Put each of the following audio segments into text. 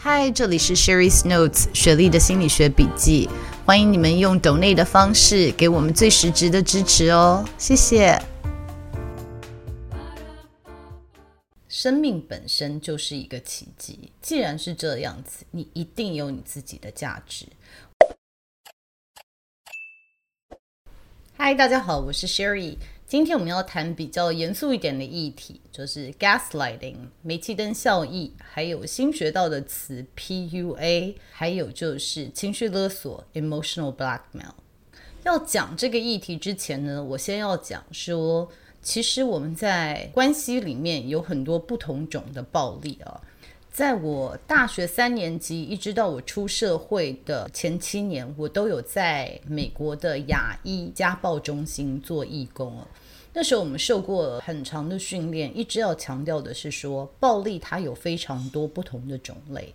嗨，这里是 Sherry's Notes 雪莉的心理学笔记。欢迎你们用 donate 的方式给我们最实质的支持哦，谢谢。生命本身就是一个奇迹，既然是这样子，你一定有你自己的价值。嗨，大家好，我是 Sherry。今天我们要谈比较严肃一点的议题，就是 gaslighting 煤气灯效应，还有新学到的词 PUA，还有就是情绪勒索 emotional blackmail。要讲这个议题之前呢，我先要讲说，其实我们在关系里面有很多不同种的暴力啊。在我大学三年级一直到我出社会的前七年，我都有在美国的亚裔家暴中心做义工。那时候我们受过很长的训练，一直要强调的是说，暴力它有非常多不同的种类。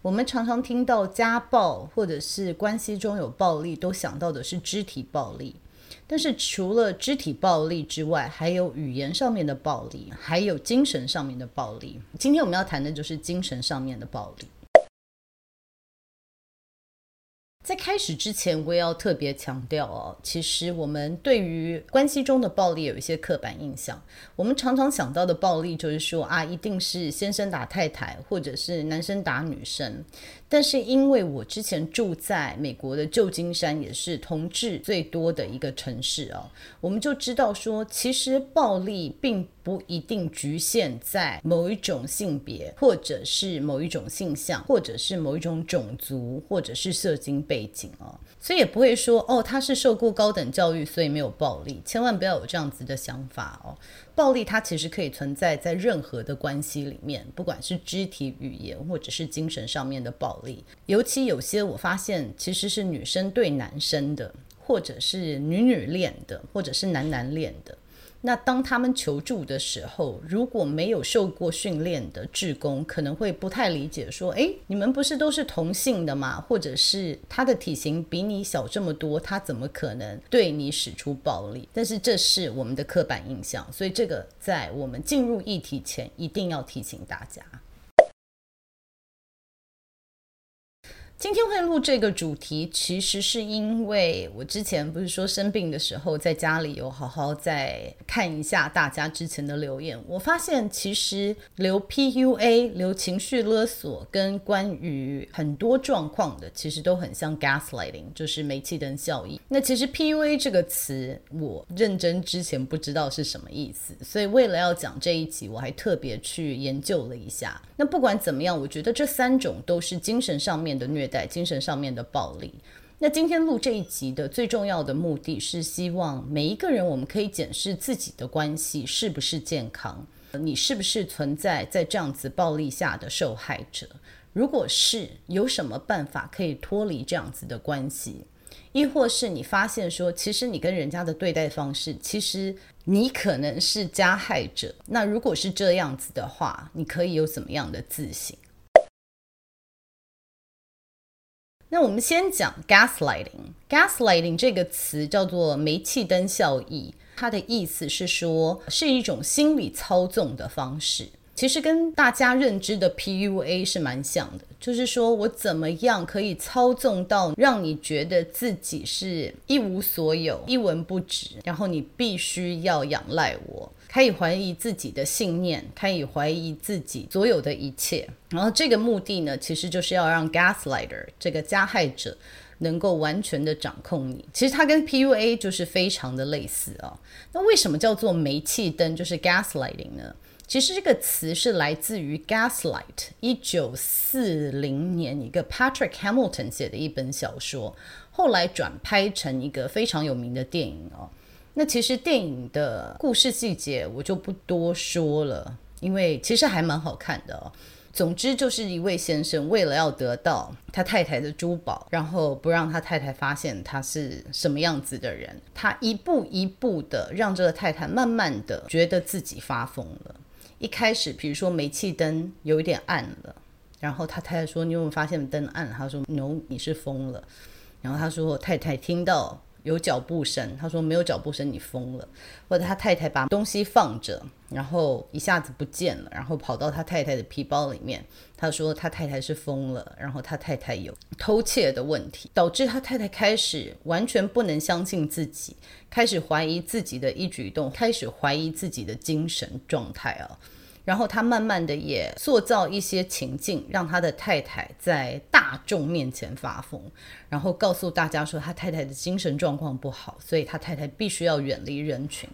我们常常听到家暴或者是关系中有暴力，都想到的是肢体暴力。但是除了肢体暴力之外，还有语言上面的暴力，还有精神上面的暴力。今天我们要谈的就是精神上面的暴力。在开始之前，我也要特别强调哦，其实我们对于关系中的暴力有一些刻板印象。我们常常想到的暴力就是说啊，一定是先生打太太，或者是男生打女生。但是因为我之前住在美国的旧金山，也是同志最多的一个城市哦，我们就知道说，其实暴力并不一定局限在某一种性别，或者是某一种性向，或者是某一种种族，或者是社经背景哦，所以也不会说哦，他是受过高等教育，所以没有暴力，千万不要有这样子的想法哦。暴力它其实可以存在在任何的关系里面，不管是肢体语言或者是精神上面的暴力，尤其有些我发现其实是女生对男生的，或者是女女恋的，或者是男男恋的。那当他们求助的时候，如果没有受过训练的志工，可能会不太理解，说：“诶，你们不是都是同性的吗？或者是他的体型比你小这么多，他怎么可能对你使出暴力？”但是这是我们的刻板印象，所以这个在我们进入议题前，一定要提醒大家。今天会录这个主题，其实是因为我之前不是说生病的时候，在家里有好好再看一下大家之前的留言。我发现其实留 PUA、留情绪勒索跟关于很多状况的，其实都很像 gaslighting，就是煤气灯效应。那其实 PUA 这个词，我认真之前不知道是什么意思，所以为了要讲这一集，我还特别去研究了一下。那不管怎么样，我觉得这三种都是精神上面的虐在精神上面的暴力。那今天录这一集的最重要的目的是希望每一个人，我们可以检视自己的关系是不是健康，你是不是存在在这样子暴力下的受害者？如果是，有什么办法可以脱离这样子的关系？亦或是你发现说，其实你跟人家的对待方式，其实你可能是加害者。那如果是这样子的话，你可以有怎么样的自省？那我们先讲 gaslighting。gaslighting 这个词叫做煤气灯效应，它的意思是说是一种心理操纵的方式。其实跟大家认知的 PUA 是蛮像的，就是说我怎么样可以操纵到让你觉得自己是一无所有、一文不值，然后你必须要仰赖我。可以怀疑自己的信念，可以怀疑自己所有的一切，然后这个目的呢，其实就是要让 gaslighter 这个加害者能够完全的掌控你。其实它跟 PUA 就是非常的类似啊、那为什么叫做煤气灯，就是 gaslighting 呢？其实这个词是来自于 Gaslight，一九四零年一个 Patrick Hamilton 写的一本小说，后来转拍成一个非常有名的电影哦。那其实电影的故事细节我就不多说了，因为其实还蛮好看的哦。总之就是一位先生为了要得到他太太的珠宝，然后不让他太太发现他是什么样子的人，他一步一步的让这个太太慢慢的觉得自己发疯了。一开始，比如说煤气灯有一点暗了，然后他太太说：“你有没有发现灯暗了？”他说：“No，你是疯了。”然后他说：“太太听到。”有脚步声，他说没有脚步声，你疯了。或者他太太把东西放着，然后一下子不见了，然后跑到他太太的皮包里面。他说他太太是疯了，然后他太太有偷窃的问题，导致他太太开始完全不能相信自己，开始怀疑自己的一举一动，开始怀疑自己的精神状态啊。然后他慢慢的也塑造一些情境，让他的太太在大众面前发疯，然后告诉大家说他太太的精神状况不好，所以他太太必须要远离人群。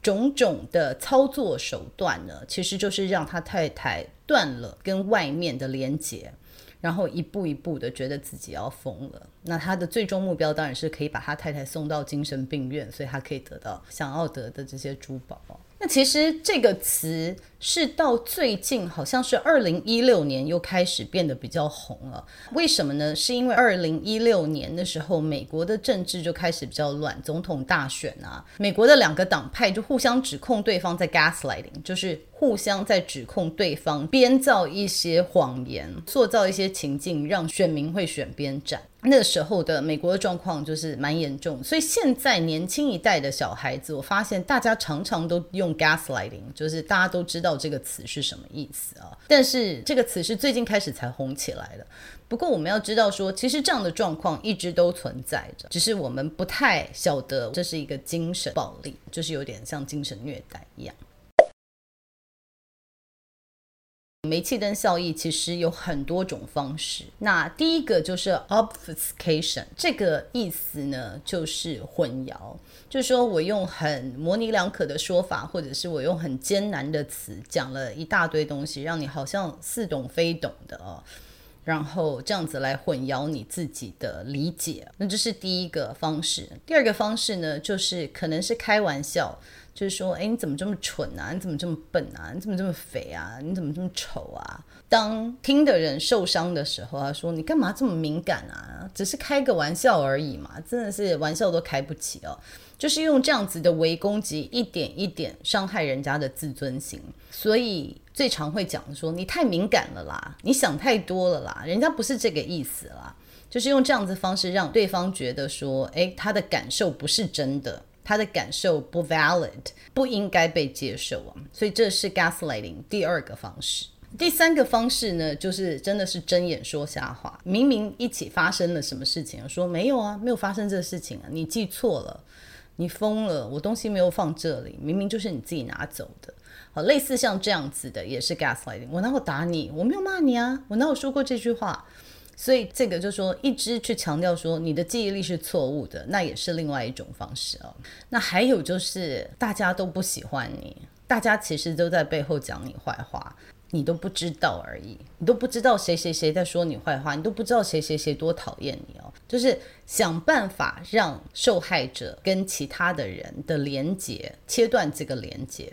种种的操作手段呢，其实就是让他太太断了跟外面的连接，然后一步一步的觉得自己要疯了。那他的最终目标当然是可以把他太太送到精神病院，所以他可以得到想要得的这些珠宝。那其实这个词是到最近，好像是二零一六年又开始变得比较红了。为什么呢？是因为二零一六年的时候，美国的政治就开始比较乱，总统大选啊，美国的两个党派就互相指控对方在 gaslighting，就是互相在指控对方编造一些谎言，塑造一些情境，让选民会选边站。那时候的美国的状况就是蛮严重，所以现在年轻一代的小孩子，我发现大家常常都用 gaslighting，就是大家都知道这个词是什么意思啊。但是这个词是最近开始才红起来的。不过我们要知道说，其实这样的状况一直都存在着，只是我们不太晓得这是一个精神暴力，就是有点像精神虐待一样。煤气灯效应其实有很多种方式。那第一个就是 obfuscation，这个意思呢就是混淆，就是说我用很模棱两可的说法，或者是我用很艰难的词讲了一大堆东西，让你好像似懂非懂的哦，然后这样子来混淆你自己的理解。那这是第一个方式。第二个方式呢，就是可能是开玩笑。就是说，哎，你怎么这么蠢啊？你怎么这么笨啊？你怎么这么肥啊？你怎么这么丑啊？当听的人受伤的时候，他说：“你干嘛这么敏感啊？只是开个玩笑而已嘛，真的是玩笑都开不起哦。”就是用这样子的围攻击，一点一点伤害人家的自尊心。所以最常会讲说：“你太敏感了啦，你想太多了啦，人家不是这个意思啦。”就是用这样子方式让对方觉得说：“哎，他的感受不是真的。”他的感受不 valid，不应该被接受啊，所以这是 gaslighting 第二个方式。第三个方式呢，就是真的是睁眼说瞎话，明明一起发生了什么事情，说没有啊，没有发生这个事情啊，你记错了，你疯了，我东西没有放这里，明明就是你自己拿走的。好，类似像这样子的也是 gaslighting，我哪有打你，我没有骂你啊，我哪有说过这句话。所以这个就说，一直去强调说你的记忆力是错误的，那也是另外一种方式哦。那还有就是大家都不喜欢你，大家其实都在背后讲你坏话，你都不知道而已，你都不知道谁谁谁在说你坏话，你都不知道谁谁谁多讨厌你哦。就是想办法让受害者跟其他的人的连接切断这个连接。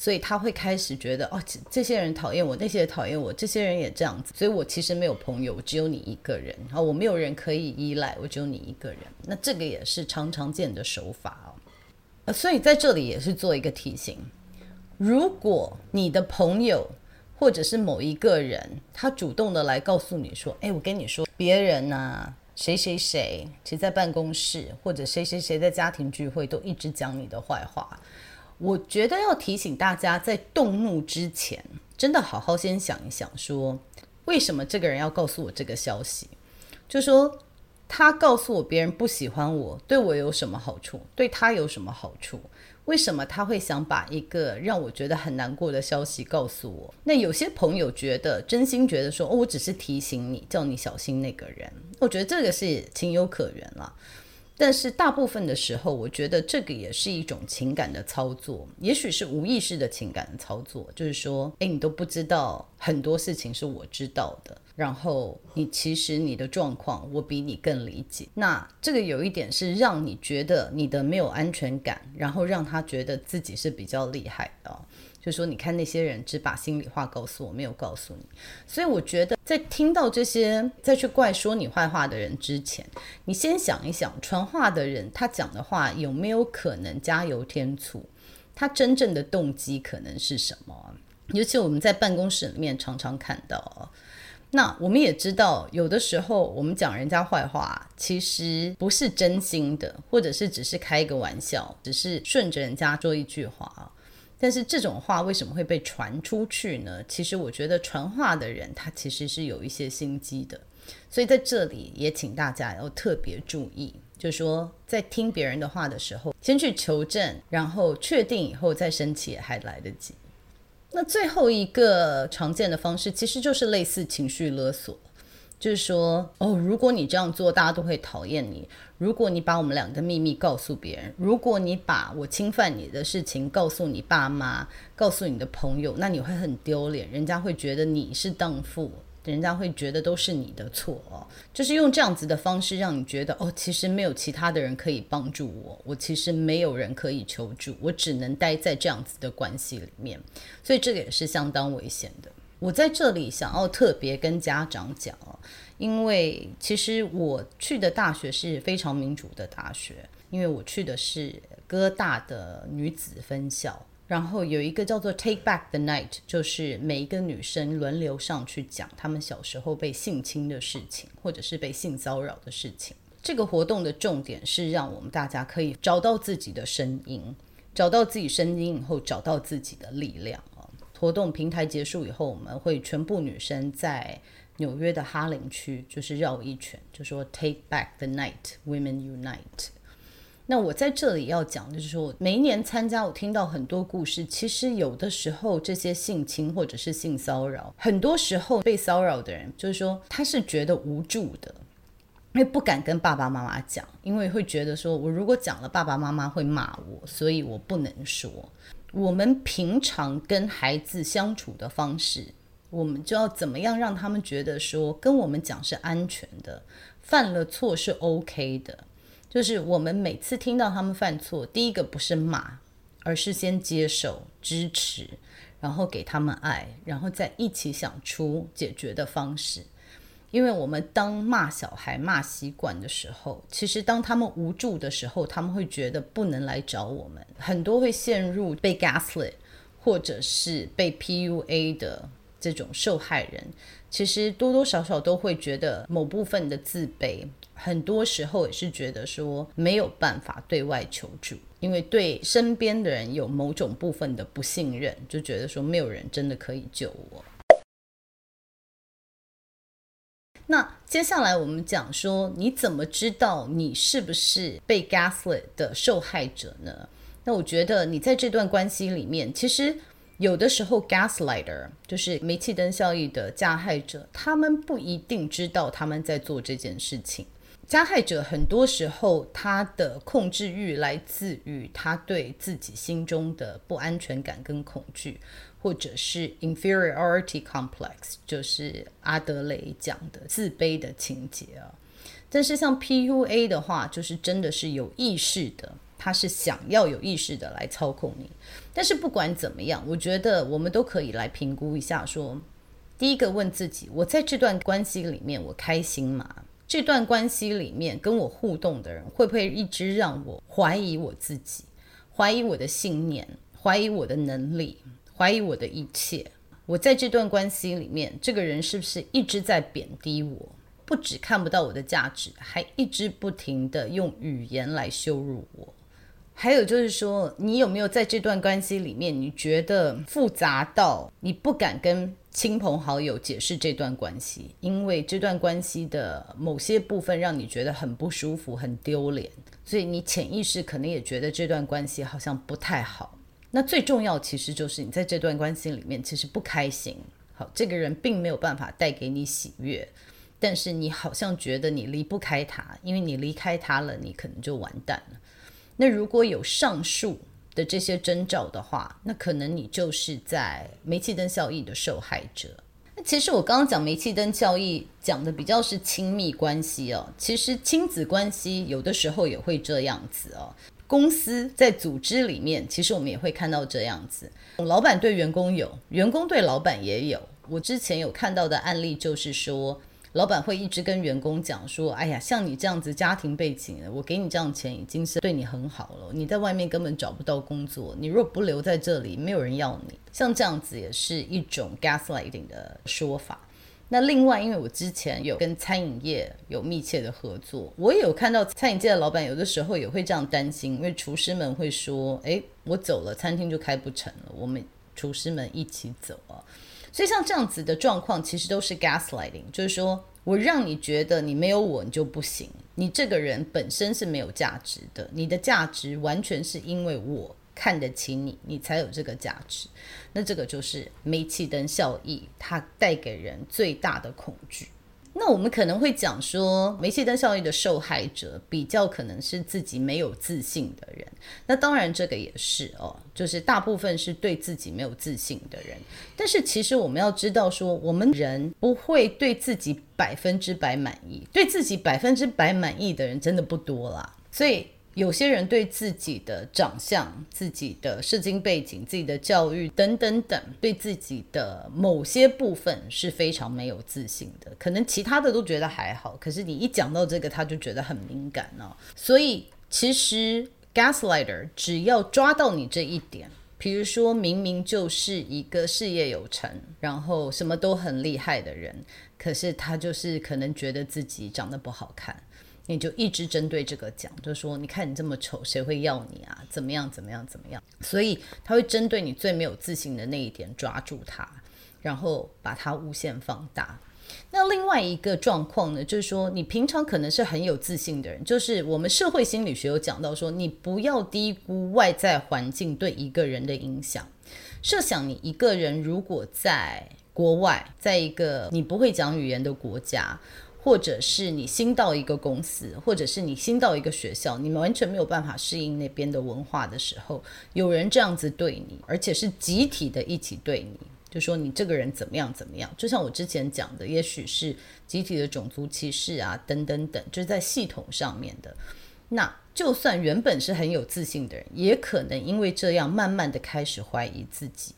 所以他会开始觉得哦，这些人讨厌我，那些人讨厌我，这些人也这样子，所以我其实没有朋友，我只有你一个人，啊我没有人可以依赖，我只有你一个人。那这个也是常常见的手法哦。所以在这里也是做一个提醒：如果你的朋友或者是某一个人，他主动的来告诉你说，哎，我跟你说，别人呐，谁谁谁，其实在办公室或者谁谁谁在家庭聚会都一直讲你的坏话。我觉得要提醒大家，在动怒之前，真的好好先想一想，说为什么这个人要告诉我这个消息？就说他告诉我别人不喜欢我，对我有什么好处？对他有什么好处？为什么他会想把一个让我觉得很难过的消息告诉我？那有些朋友觉得，真心觉得说，哦，我只是提醒你，叫你小心那个人。我觉得这个是情有可原了。但是大部分的时候，我觉得这个也是一种情感的操作，也许是无意识的情感的操作，就是说，诶，你都不知道很多事情是我知道的，然后你其实你的状况我比你更理解。那这个有一点是让你觉得你的没有安全感，然后让他觉得自己是比较厉害的。就说你看那些人只把心里话告诉我，没有告诉你，所以我觉得在听到这些再去怪说你坏话的人之前，你先想一想，传话的人他讲的话有没有可能加油添醋？他真正的动机可能是什么？尤其我们在办公室里面常常看到，那我们也知道，有的时候我们讲人家坏话，其实不是真心的，或者是只是开一个玩笑，只是顺着人家说一句话。但是这种话为什么会被传出去呢？其实我觉得传话的人他其实是有一些心机的，所以在这里也请大家要特别注意，就是说在听别人的话的时候，先去求证，然后确定以后再生气还来得及。那最后一个常见的方式其实就是类似情绪勒索。就是说，哦，如果你这样做，大家都会讨厌你。如果你把我们俩的秘密告诉别人，如果你把我侵犯你的事情告诉你爸妈，告诉你的朋友，那你会很丢脸，人家会觉得你是荡妇，人家会觉得都是你的错哦。就是用这样子的方式让你觉得，哦，其实没有其他的人可以帮助我，我其实没有人可以求助，我只能待在这样子的关系里面。所以这个也是相当危险的。我在这里想要特别跟家长讲，因为其实我去的大学是非常民主的大学，因为我去的是哥大的女子分校，然后有一个叫做 Take Back the Night，就是每一个女生轮流上去讲她们小时候被性侵的事情，或者是被性骚扰的事情。这个活动的重点是让我们大家可以找到自己的声音，找到自己声音以后，找到自己的力量。活动平台结束以后，我们会全部女生在纽约的哈林区，就是绕一圈，就说 Take back the night, women unite。那我在这里要讲的就是说，每一年参加，我听到很多故事。其实有的时候，这些性侵或者是性骚扰，很多时候被骚扰的人，就是说他是觉得无助的，因为不敢跟爸爸妈妈讲，因为会觉得说我如果讲了，爸爸妈妈会骂我，所以我不能说。我们平常跟孩子相处的方式，我们就要怎么样让他们觉得说跟我们讲是安全的，犯了错是 OK 的。就是我们每次听到他们犯错，第一个不是骂，而是先接受、支持，然后给他们爱，然后再一起想出解决的方式。因为我们当骂小孩骂习惯的时候，其实当他们无助的时候，他们会觉得不能来找我们，很多会陷入被 gaslit 或者是被 PUA 的这种受害人，其实多多少少都会觉得某部分的自卑，很多时候也是觉得说没有办法对外求助，因为对身边的人有某种部分的不信任，就觉得说没有人真的可以救我。那接下来我们讲说，你怎么知道你是不是被 gaslit 的受害者呢？那我觉得你在这段关系里面，其实有的时候 gaslighter 就是煤气灯效应的加害者，他们不一定知道他们在做这件事情。加害者很多时候他的控制欲来自于他对自己心中的不安全感跟恐惧。或者是 inferiority complex，就是阿德雷讲的自卑的情节啊。但是像 PUA 的话，就是真的是有意识的，他是想要有意识的来操控你。但是不管怎么样，我觉得我们都可以来评估一下说，说第一个问自己：我在这段关系里面，我开心吗？这段关系里面跟我互动的人，会不会一直让我怀疑我自己，怀疑我的信念，怀疑我的能力？怀疑我的一切，我在这段关系里面，这个人是不是一直在贬低我？不止看不到我的价值，还一直不停的用语言来羞辱我。还有就是说，你有没有在这段关系里面，你觉得复杂到你不敢跟亲朋好友解释这段关系，因为这段关系的某些部分让你觉得很不舒服、很丢脸，所以你潜意识可能也觉得这段关系好像不太好。那最重要其实就是你在这段关系里面其实不开心，好，这个人并没有办法带给你喜悦，但是你好像觉得你离不开他，因为你离开他了，你可能就完蛋了。那如果有上述的这些征兆的话，那可能你就是在煤气灯效应的受害者。那其实我刚刚讲煤气灯效应讲的比较是亲密关系哦，其实亲子关系有的时候也会这样子哦。公司在组织里面，其实我们也会看到这样子，老板对员工有，员工对老板也有。我之前有看到的案例就是说，老板会一直跟员工讲说：“哎呀，像你这样子家庭背景，我给你这样钱已经是对你很好了。你在外面根本找不到工作，你若不留在这里，没有人要你。像这样子也是一种 gaslighting 的说法。那另外，因为我之前有跟餐饮业有密切的合作，我也有看到餐饮界的老板有的时候也会这样担心，因为厨师们会说：哎，我走了，餐厅就开不成了，我们厨师们一起走啊。”所以像这样子的状况，其实都是 gaslighting，就是说我让你觉得你没有我，你就不行。你这个人本身是没有价值的，你的价值完全是因为我看得起你，你才有这个价值。那这个就是煤气灯效应，它带给人最大的恐惧。那我们可能会讲说，煤气灯效应的受害者比较可能是自己没有自信的人。那当然，这个也是哦，就是大部分是对自己没有自信的人。但是其实我们要知道说，我们人不会对自己百分之百满意，对自己百分之百满意的人真的不多啦。所以。有些人对自己的长相、自己的社经背景、自己的教育等等等，对自己的某些部分是非常没有自信的。可能其他的都觉得还好，可是你一讲到这个，他就觉得很敏感哦。所以其实 gaslighter 只要抓到你这一点，比如说明明就是一个事业有成，然后什么都很厉害的人，可是他就是可能觉得自己长得不好看。你就一直针对这个讲，就说你看你这么丑，谁会要你啊？怎么样？怎么样？怎么样？所以他会针对你最没有自信的那一点抓住它，然后把它无限放大。那另外一个状况呢，就是说你平常可能是很有自信的人，就是我们社会心理学有讲到说，你不要低估外在环境对一个人的影响。设想你一个人如果在国外，在一个你不会讲语言的国家。或者是你新到一个公司，或者是你新到一个学校，你们完全没有办法适应那边的文化的时候，有人这样子对你，而且是集体的一起对你，就说你这个人怎么样怎么样，就像我之前讲的，也许是集体的种族歧视啊，等等等，就是在系统上面的。那就算原本是很有自信的人，也可能因为这样，慢慢的开始怀疑自己。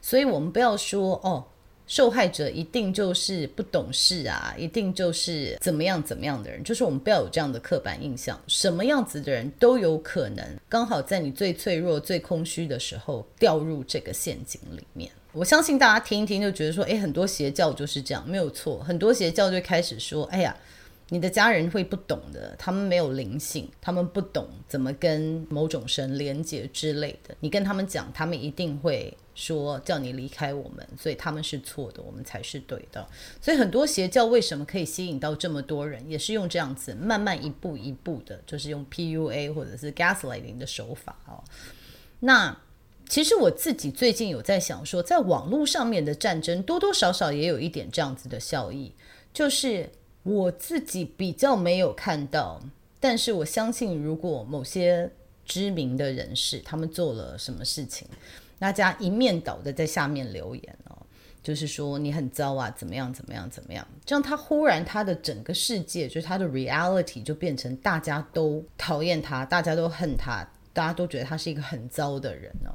所以我们不要说哦。受害者一定就是不懂事啊，一定就是怎么样怎么样的人，就是我们不要有这样的刻板印象。什么样子的人都有可能刚好在你最脆弱、最空虚的时候掉入这个陷阱里面。我相信大家听一听就觉得说，诶，很多邪教就是这样，没有错。很多邪教就开始说，哎呀。你的家人会不懂的，他们没有灵性，他们不懂怎么跟某种神连接之类的。你跟他们讲，他们一定会说叫你离开我们，所以他们是错的，我们才是对的。所以很多邪教为什么可以吸引到这么多人，也是用这样子慢慢一步一步的，就是用 PUA 或者是 Gaslighting 的手法哦。那其实我自己最近有在想说，在网络上面的战争多多少少也有一点这样子的效益，就是。我自己比较没有看到，但是我相信，如果某些知名的人士他们做了什么事情，大家一面倒的在下面留言哦，就是说你很糟啊，怎么样怎么样怎么样，这样他忽然他的整个世界就是他的 reality 就变成大家都讨厌他，大家都恨他，大家都觉得他是一个很糟的人哦。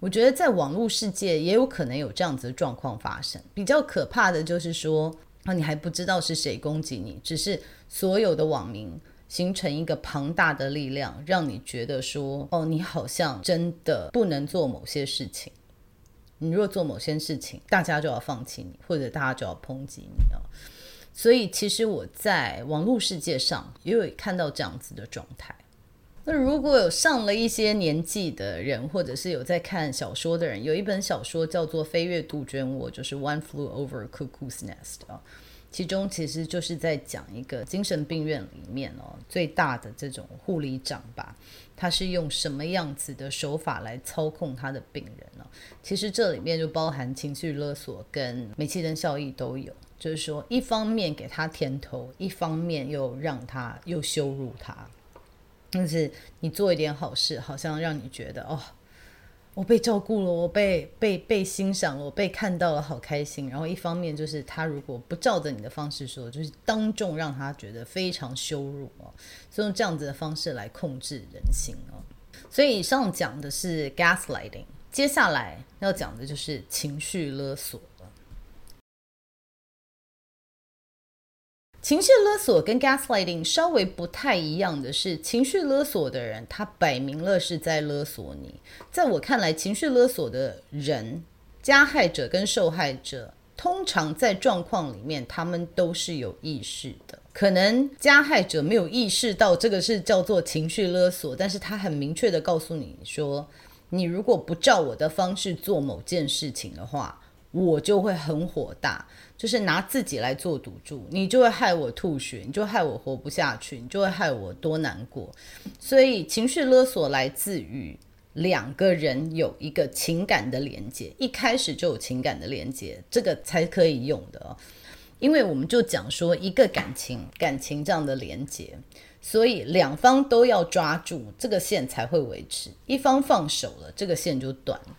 我觉得在网络世界也有可能有这样子的状况发生。比较可怕的就是说。那你还不知道是谁攻击你，只是所有的网民形成一个庞大的力量，让你觉得说，哦，你好像真的不能做某些事情。你若做某些事情，大家就要放弃你，或者大家就要抨击你哦。所以，其实我在网络世界上也有看到这样子的状态。那如果有上了一些年纪的人，或者是有在看小说的人，有一本小说叫做《飞越杜鹃窝》，就是《One Flew Over Cuckoo's Nest》啊，其中其实就是在讲一个精神病院里面哦，最大的这种护理长吧，他是用什么样子的手法来操控他的病人呢？其实这里面就包含情绪勒索跟煤气灯效应都有。就是说，一方面给他甜头，一方面又让他又羞辱他。但是你做一点好事，好像让你觉得哦，我被照顾了，我被被被欣赏了，我被看到了，好开心。然后一方面就是他如果不照着你的方式说，就是当众让他觉得非常羞辱哦，所以用这样子的方式来控制人心哦。所以以上讲的是 gaslighting，接下来要讲的就是情绪勒索。情绪勒索跟 gaslighting 稍微不太一样的是，情绪勒索的人他摆明了是在勒索你。在我看来，情绪勒索的人，加害者跟受害者，通常在状况里面，他们都是有意识的。可能加害者没有意识到这个是叫做情绪勒索，但是他很明确的告诉你说，你如果不照我的方式做某件事情的话，我就会很火大。就是拿自己来做赌注，你就会害我吐血，你就害我活不下去，你就会害我多难过。所以情绪勒索来自于两个人有一个情感的连接，一开始就有情感的连接，这个才可以用的哦。因为我们就讲说一个感情，感情这样的连接，所以两方都要抓住这个线才会维持，一方放手了，这个线就断了。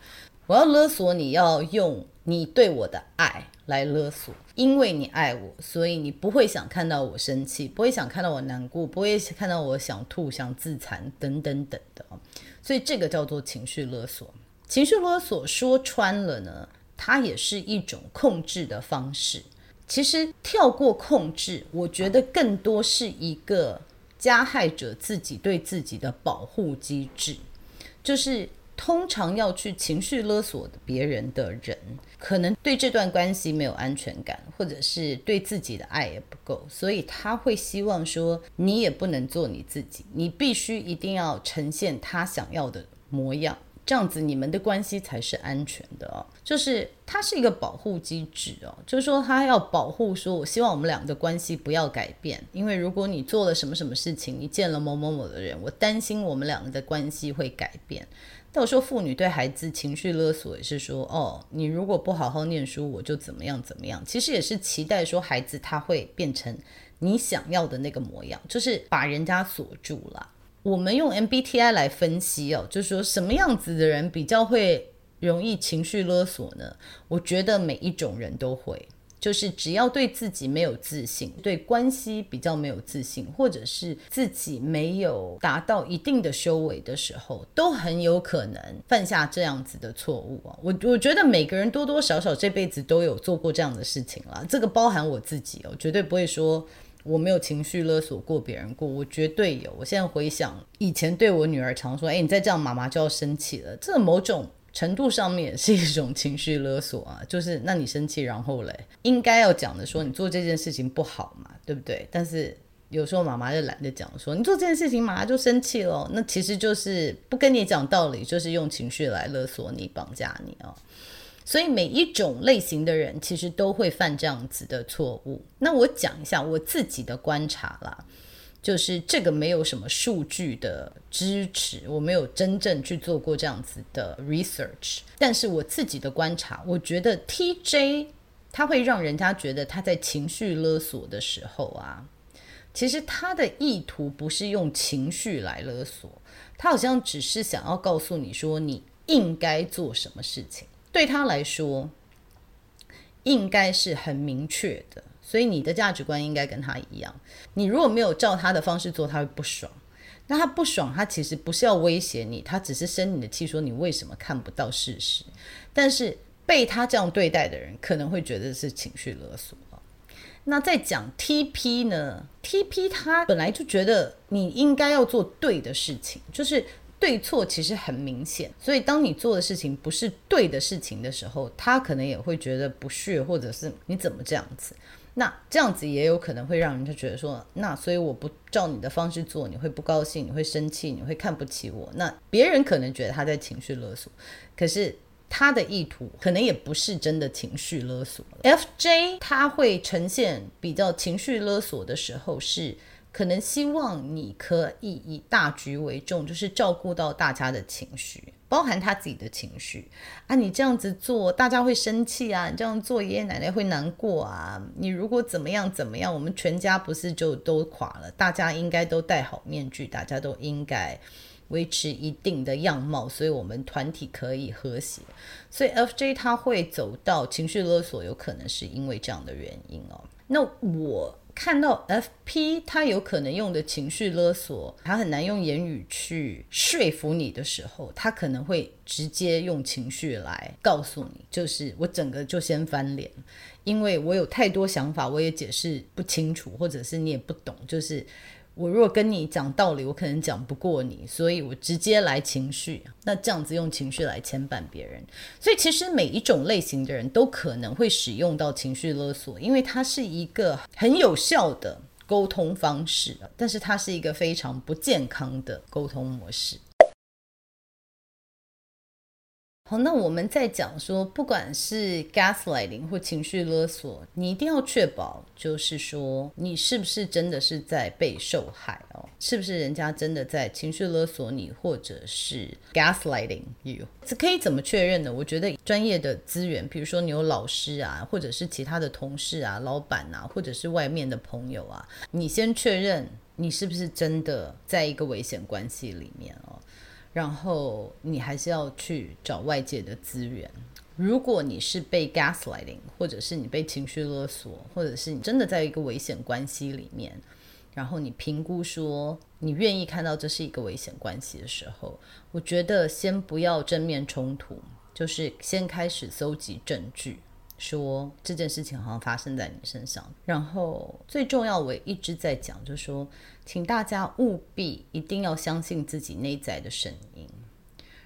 我要勒索你，要用你对我的爱。来勒索，因为你爱我，所以你不会想看到我生气，不会想看到我难过，不会看到我想吐、想自残等等等的。所以这个叫做情绪勒索。情绪勒索说穿了呢，它也是一种控制的方式。其实跳过控制，我觉得更多是一个加害者自己对自己的保护机制，就是。通常要去情绪勒索别人的人，可能对这段关系没有安全感，或者是对自己的爱也不够，所以他会希望说，你也不能做你自己，你必须一定要呈现他想要的模样，这样子你们的关系才是安全的哦。就是它是一个保护机制哦，就是说他要保护说，我希望我们俩的关系不要改变，因为如果你做了什么什么事情，你见了某某某的人，我担心我们两个的关系会改变。但我说，妇女对孩子情绪勒索也是说，哦，你如果不好好念书，我就怎么样怎么样。其实也是期待说，孩子他会变成你想要的那个模样，就是把人家锁住了。我们用 MBTI 来分析哦，就是说什么样子的人比较会容易情绪勒索呢？我觉得每一种人都会。就是只要对自己没有自信，对关系比较没有自信，或者是自己没有达到一定的修为的时候，都很有可能犯下这样子的错误啊。我我觉得每个人多多少少这辈子都有做过这样的事情啦，这个包含我自己哦，绝对不会说我没有情绪勒索过别人过，我绝对有。我现在回想以前对我女儿常说：“哎，你再这样，妈妈就要生气了。”这某种。程度上面也是一种情绪勒索啊，就是那你生气，然后嘞，应该要讲的说你做这件事情不好嘛，对不对？但是有时候妈妈就懒得讲说你做这件事情，妈妈就生气了，那其实就是不跟你讲道理，就是用情绪来勒索你、绑架你啊。所以每一种类型的人其实都会犯这样子的错误。那我讲一下我自己的观察啦。就是这个没有什么数据的支持，我没有真正去做过这样子的 research，但是我自己的观察，我觉得 TJ 他会让人家觉得他在情绪勒索的时候啊，其实他的意图不是用情绪来勒索，他好像只是想要告诉你说你应该做什么事情，对他来说应该是很明确的。所以你的价值观应该跟他一样。你如果没有照他的方式做，他会不爽。那他不爽，他其实不是要威胁你，他只是生你的气，说你为什么看不到事实。但是被他这样对待的人，可能会觉得是情绪勒索。那再讲 TP 呢？TP 他本来就觉得你应该要做对的事情，就是对错其实很明显。所以当你做的事情不是对的事情的时候，他可能也会觉得不屑，或者是你怎么这样子。那这样子也有可能会让人家觉得说，那所以我不照你的方式做，你会不高兴，你会生气，你会看不起我。那别人可能觉得他在情绪勒索，可是他的意图可能也不是真的情绪勒索。FJ 他会呈现比较情绪勒索的时候，是可能希望你可以以大局为重，就是照顾到大家的情绪，包含他自己的情绪啊。你这样子做，大家会生气啊；你这样做，爷爷奶奶会难过啊。你如果怎么样怎么样，我们全家不是就都垮了？大家应该都戴好面具，大家都应该维持一定的样貌，所以我们团体可以和谐。所以 FJ 他会走到情绪勒索，有可能是因为这样的原因哦。那我。看到 FP 他有可能用的情绪勒索，他很难用言语去说服你的时候，他可能会直接用情绪来告诉你，就是我整个就先翻脸，因为我有太多想法，我也解释不清楚，或者是你也不懂，就是。我如果跟你讲道理，我可能讲不过你，所以我直接来情绪，那这样子用情绪来牵绊别人，所以其实每一种类型的人都可能会使用到情绪勒索，因为它是一个很有效的沟通方式，但是它是一个非常不健康的沟通模式。好，那我们在讲说，不管是 gaslighting 或情绪勒索，你一定要确保，就是说你是不是真的是在被受害哦？是不是人家真的在情绪勒索你，或者是 gaslighting you？这可以怎么确认呢？我觉得专业的资源，比如说你有老师啊，或者是其他的同事啊、老板啊，或者是外面的朋友啊，你先确认你是不是真的在一个危险关系里面哦。然后你还是要去找外界的资源。如果你是被 gaslighting，或者是你被情绪勒索，或者是你真的在一个危险关系里面，然后你评估说你愿意看到这是一个危险关系的时候，我觉得先不要正面冲突，就是先开始搜集证据。说这件事情好像发生在你身上，然后最重要，我也一直在讲，就是说，请大家务必一定要相信自己内在的声音。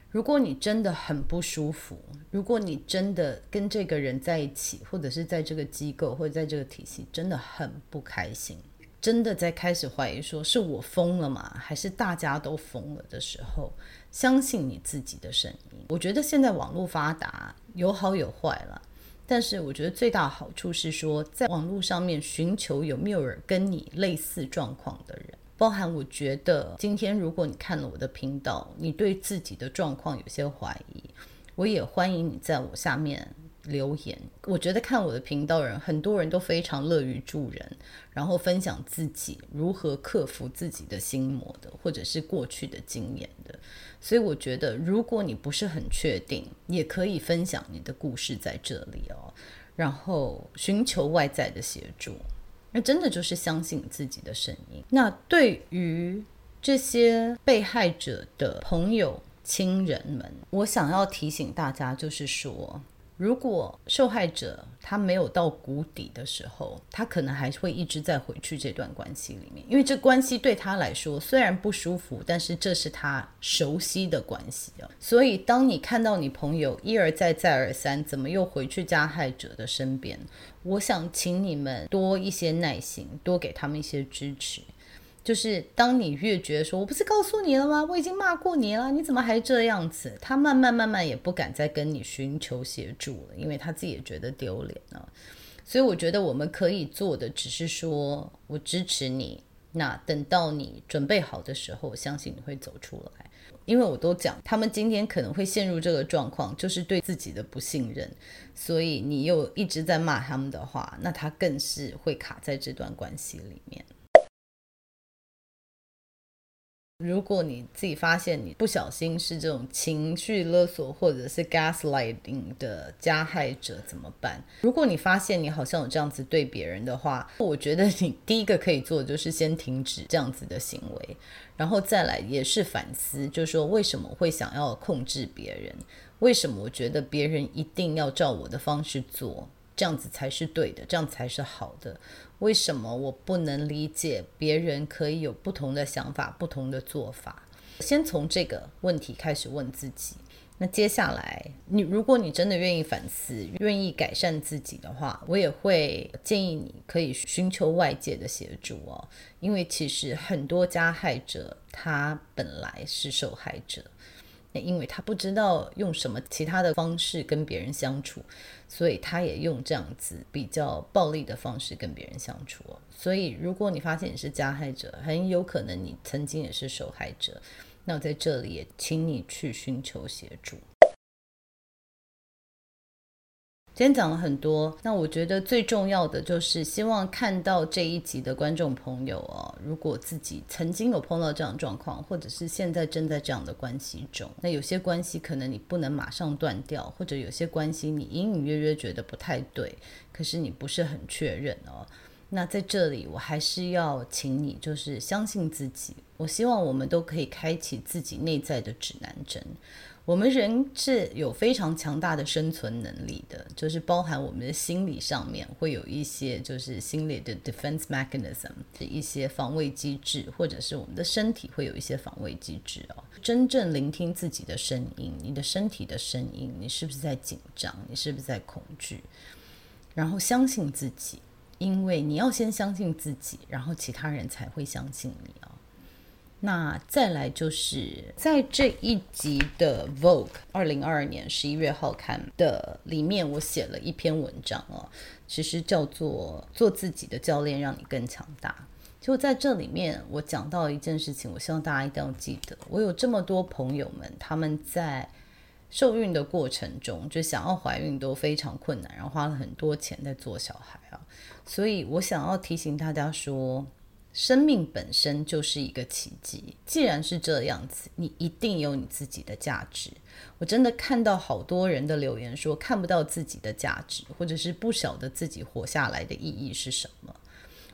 如果你真的很不舒服，如果你真的跟这个人在一起，或者是在这个机构或者在这个体系真的很不开心，真的在开始怀疑说是我疯了吗？还是大家都疯了的时候，相信你自己的声音。我觉得现在网络发达，有好有坏了。但是我觉得最大的好处是说，在网络上面寻求有没有人跟你类似状况的人，包含我觉得今天如果你看了我的频道，你对自己的状况有些怀疑，我也欢迎你在我下面。留言，我觉得看我的频道人，很多人都非常乐于助人，然后分享自己如何克服自己的心魔的，或者是过去的经验的。所以我觉得，如果你不是很确定，也可以分享你的故事在这里哦，然后寻求外在的协助。那真的就是相信自己的声音。那对于这些被害者的朋友、亲人们，我想要提醒大家，就是说。如果受害者他没有到谷底的时候，他可能还会一直在回去这段关系里面，因为这关系对他来说虽然不舒服，但是这是他熟悉的关系啊。所以，当你看到你朋友一而再再而三怎么又回去加害者的身边，我想请你们多一些耐心，多给他们一些支持。就是当你越觉得说，我不是告诉你了吗？我已经骂过你了，你怎么还这样子？他慢慢慢慢也不敢再跟你寻求协助了，因为他自己也觉得丢脸了。所以我觉得我们可以做的只是说，我支持你。那等到你准备好的时候，我相信你会走出来。因为我都讲，他们今天可能会陷入这个状况，就是对自己的不信任。所以你又一直在骂他们的话，那他更是会卡在这段关系里面。如果你自己发现你不小心是这种情绪勒索或者是 gaslighting 的加害者怎么办？如果你发现你好像有这样子对别人的话，我觉得你第一个可以做的就是先停止这样子的行为，然后再来也是反思，就是说为什么会想要控制别人？为什么我觉得别人一定要照我的方式做？这样子才是对的，这样才是好的。为什么我不能理解别人可以有不同的想法、不同的做法？先从这个问题开始问自己。那接下来，你如果你真的愿意反思、愿意改善自己的话，我也会建议你可以寻求外界的协助哦。因为其实很多加害者他本来是受害者。因为他不知道用什么其他的方式跟别人相处，所以他也用这样子比较暴力的方式跟别人相处。所以，如果你发现你是加害者，很有可能你曾经也是受害者。那我在这里也请你去寻求协助。今天讲了很多，那我觉得最重要的就是希望看到这一集的观众朋友哦，如果自己曾经有碰到这样的状况，或者是现在正在这样的关系中，那有些关系可能你不能马上断掉，或者有些关系你隐隐约约觉得不太对，可是你不是很确认哦。那在这里，我还是要请你就是相信自己。我希望我们都可以开启自己内在的指南针。我们人是有非常强大的生存能力的，就是包含我们的心理上面会有一些就是心理的 defense mechanism，的一些防卫机制，或者是我们的身体会有一些防卫机制哦。真正聆听自己的声音，你的身体的声音，你是不是在紧张？你是不是在恐惧？然后相信自己，因为你要先相信自己，然后其他人才会相信你。那再来就是在这一集的《Vogue》二零二二年十一月号刊的里面，我写了一篇文章哦，其实叫做“做自己的教练，让你更强大”。就在这里面，我讲到一件事情，我希望大家一定要记得。我有这么多朋友们，他们在受孕的过程中，就想要怀孕都非常困难，然后花了很多钱在做小孩啊。所以我想要提醒大家说。生命本身就是一个奇迹。既然是这样子，你一定有你自己的价值。我真的看到好多人的留言说看不到自己的价值，或者是不晓得自己活下来的意义是什么。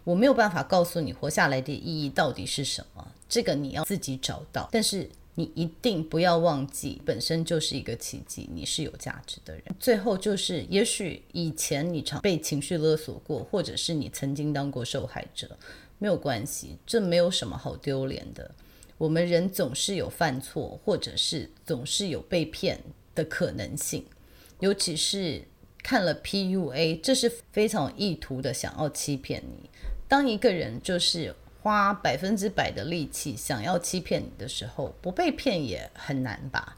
我没有办法告诉你活下来的意义到底是什么，这个你要自己找到。但是你一定不要忘记，本身就是一个奇迹，你是有价值的人。最后就是，也许以前你常被情绪勒索过，或者是你曾经当过受害者。没有关系，这没有什么好丢脸的。我们人总是有犯错，或者是总是有被骗的可能性。尤其是看了 PUA，这是非常有意图的想要欺骗你。当一个人就是花百分之百的力气想要欺骗你的时候，不被骗也很难吧？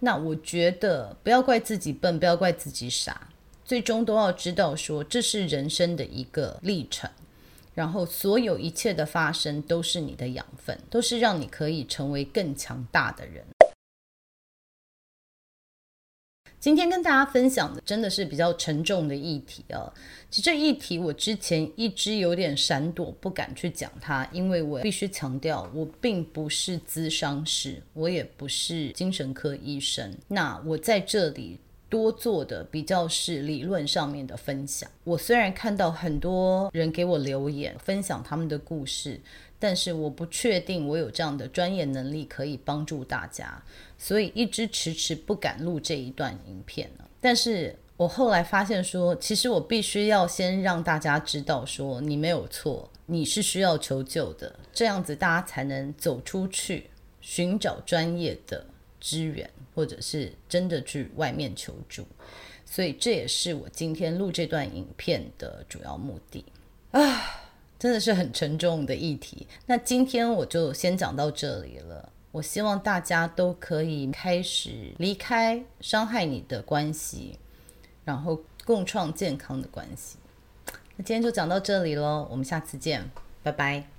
那我觉得不要怪自己笨，不要怪自己傻，最终都要知道说，这是人生的一个历程。然后，所有一切的发生都是你的养分，都是让你可以成为更强大的人。今天跟大家分享的真的是比较沉重的议题啊。其实这议题我之前一直有点闪躲，不敢去讲它，因为我必须强调，我并不是咨商师，我也不是精神科医生。那我在这里。多做的比较是理论上面的分享。我虽然看到很多人给我留言分享他们的故事，但是我不确定我有这样的专业能力可以帮助大家，所以一直迟迟不敢录这一段影片呢。但是我后来发现说，其实我必须要先让大家知道说，你没有错，你是需要求救的，这样子大家才能走出去，寻找专业的支援。或者是真的去外面求助，所以这也是我今天录这段影片的主要目的啊！真的是很沉重的议题。那今天我就先讲到这里了。我希望大家都可以开始离开伤害你的关系，然后共创健康的关系。那今天就讲到这里喽，我们下次见，拜拜。